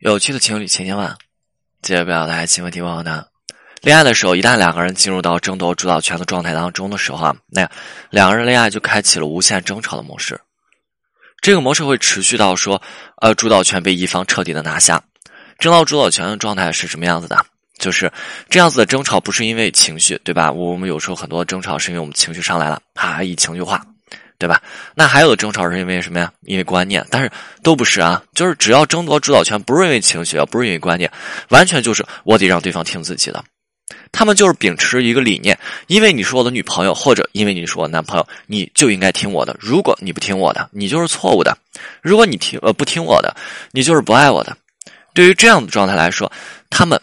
有趣的情侣千千万，接着表达新问题问候呢。恋爱的时候，一旦两个人进入到争夺主导权的状态当中的时候啊，那两个人恋爱就开启了无限争吵的模式。这个模式会持续到说，呃，主导权被一方彻底的拿下。争到主导权的状态是什么样子的？就是这样子的争吵，不是因为情绪，对吧？我们有时候很多争吵是因为我们情绪上来了，啊，一情绪化。对吧？那还有的争吵是因为什么呀？因为观念，但是都不是啊。就是只要争夺主导权，不是因为情绪，不是因为观念，完全就是我得让对方听自己的。他们就是秉持一个理念：因为你是我的女朋友，或者因为你是我男朋友，你就应该听我的。如果你不听我的，你就是错误的；如果你听呃不听我的，你就是不爱我的。对于这样的状态来说，他们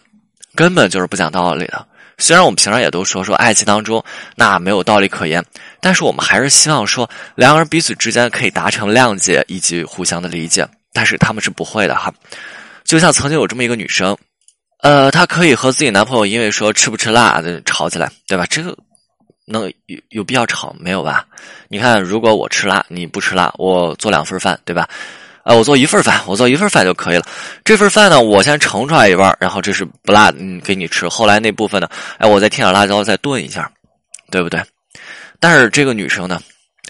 根本就是不讲道理的。虽然我们平常也都说说爱情当中那没有道理可言，但是我们还是希望说两个人彼此之间可以达成谅解以及互相的理解。但是他们是不会的哈，就像曾经有这么一个女生，呃，她可以和自己男朋友因为说吃不吃辣的吵起来，对吧？这个能有有必要吵没有吧？你看，如果我吃辣，你不吃辣，我做两份饭，对吧？呃，我做一份饭，我做一份饭就可以了。这份饭呢，我先盛出来一半，然后这是不辣，嗯，给你吃。后来那部分呢，哎，我再添点辣椒，再炖一下，对不对？但是这个女生呢，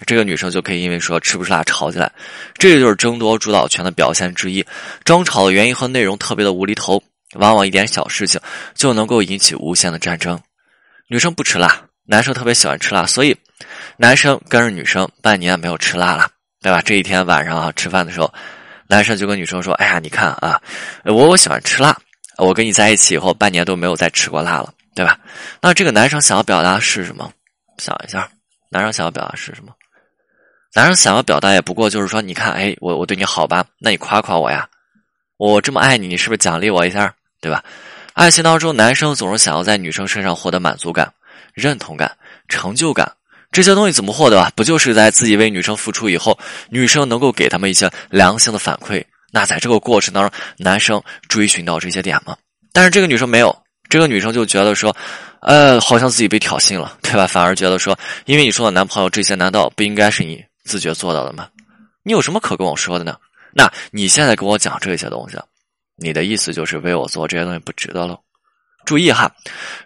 这个女生就可以因为说吃不吃辣吵起来，这就是争夺主导权的表现之一。争吵的原因和内容特别的无厘头，往往一点小事情就能够引起无限的战争。女生不吃辣，男生特别喜欢吃辣，所以男生跟着女生半年没有吃辣了。对吧？这一天晚上啊，吃饭的时候，男生就跟女生说：“哎呀，你看啊，我我喜欢吃辣，我跟你在一起以后，半年都没有再吃过辣了，对吧？”那这个男生想要表达是什么？想一下，男生想要表达是什么？男生想要表达也不过就是说，你看，哎，我我对你好吧？那你夸夸我呀，我这么爱你，你是不是奖励我一下？对吧？爱情当中，男生总是想要在女生身上获得满足感、认同感、成就感。这些东西怎么获得啊？不就是在自己为女生付出以后，女生能够给他们一些良性的反馈？那在这个过程当中，男生追寻到这些点吗？但是这个女生没有，这个女生就觉得说，呃，好像自己被挑衅了，对吧？反而觉得说，因为你说的男朋友这些，难道不应该是你自觉做到的吗？你有什么可跟我说的呢？那你现在跟我讲这些东西，你的意思就是为我做这些东西不值得了？注意哈，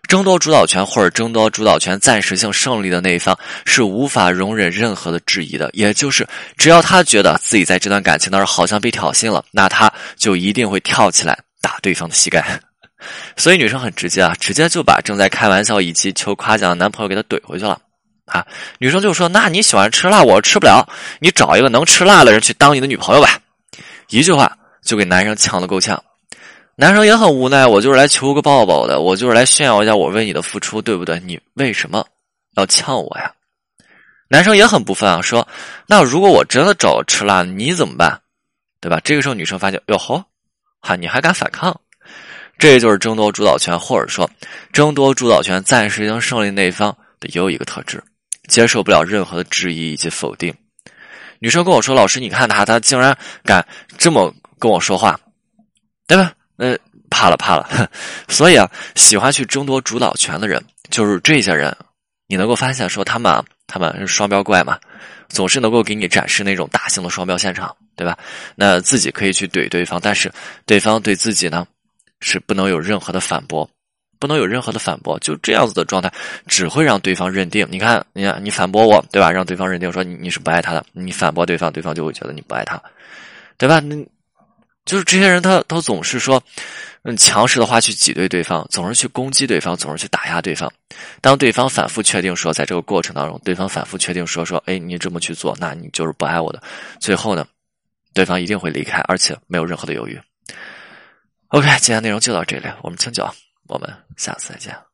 争夺主导权或者争夺主导权暂时性胜利的那一方是无法容忍任何的质疑的，也就是只要他觉得自己在这段感情当中好像被挑衅了，那他就一定会跳起来打对方的膝盖。所以女生很直接啊，直接就把正在开玩笑以及求夸奖的男朋友给他怼回去了啊。女生就说：“那你喜欢吃辣，我吃不了，你找一个能吃辣的人去当你的女朋友吧。”一句话就给男生呛得够呛。男生也很无奈，我就是来求个抱抱的，我就是来炫耀一下我为你的付出，对不对？你为什么要呛我呀？男生也很不忿啊，说：“那如果我真的找吃辣，你怎么办？对吧？”这个时候女生发现，哟吼，哈，你还敢反抗？这就是争夺主导权，或者说争夺主导权暂时性胜利那一方的又一个特质，接受不了任何的质疑以及否定。女生跟我说：“老师，你看他，他竟然敢这么跟我说话，对吧？”呃，怕了怕了，所以啊，喜欢去争夺主导权的人，就是这些人。你能够发现说他们啊，他们是双标怪嘛，总是能够给你展示那种大型的双标现场，对吧？那自己可以去怼对方，但是对方对自己呢，是不能有任何的反驳，不能有任何的反驳。就这样子的状态，只会让对方认定。你看，你看，你反驳我，对吧？让对方认定说你你是不爱他的，你反驳对方，对方就会觉得你不爱他，对吧？那。就是这些人，他他总是说，嗯，强势的话去挤兑对方，总是去攻击对方，总是去打压对方。当对方反复确定说，在这个过程当中，对方反复确定说说，哎，你这么去做，那你就是不爱我的。最后呢，对方一定会离开，而且没有任何的犹豫。OK，今天内容就到这里，我们清酒，我们下次再见。